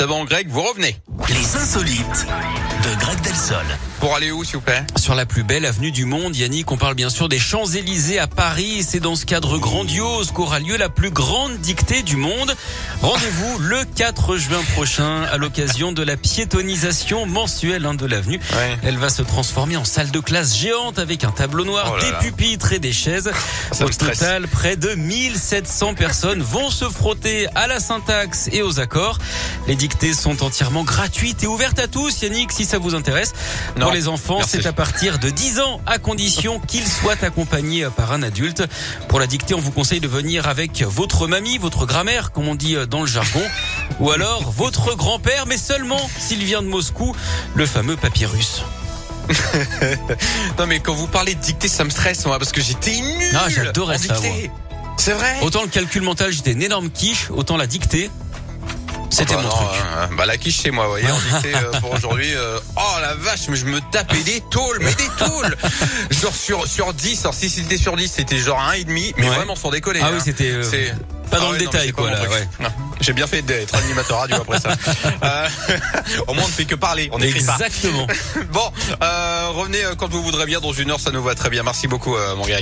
avant, Greg, vous revenez. Les insolites de Greg Delsol. Pour aller où, s'il vous plaît? Sur la plus belle avenue du monde, Yannick, on parle bien sûr des Champs-Élysées à Paris. C'est dans ce cadre grandiose qu'aura lieu la plus grande dictée du monde. Rendez-vous le 4 juin prochain à l'occasion de la piétonisation mensuelle hein, de l'avenue. Ouais. Elle va se transformer en salle de classe géante avec un tableau noir, Oh là des là. pupitres et des chaises. Ça Au total, près de 1700 personnes vont se frotter à la syntaxe et aux accords. Les dictées sont entièrement gratuites et ouvertes à tous, Yannick, si ça vous intéresse. Non, Pour les enfants, c'est à partir de 10 ans, à condition qu'ils soient accompagnés par un adulte. Pour la dictée, on vous conseille de venir avec votre mamie, votre grand-mère, comme on dit dans le jargon, ou alors votre grand-père, mais seulement s'il vient de Moscou, le fameux papyrus. Non, mais quand vous parlez de dictée, ça me stresse, moi, parce que j'étais nul. Ah, j'adorais ça. C'est vrai? Autant le calcul mental, j'étais une énorme quiche, autant la dictée, c'était Bah mon non, truc. euh, bah la quiche c'est moi, vous voyez, en dictée euh, pour aujourd'hui. euh, oh la vache, mais je me tapais des tôles, mais des tôles Genre sur, sur 10, alors si c'était sur 10, c'était genre un et demi, mais Ouais. vraiment sans décoller. Ah hein. oui, c'était euh, pas Ah dans ouais, le non, détail, quoi. ouais. J'ai bien fait d'être animateur radio après ça. Euh, au moins on ne fait que parler, on n'écrit pas. Exactement. Bon, revenez quand vous voudrez bien dans une heure, ça nous va très bien. Merci beaucoup, mon gars.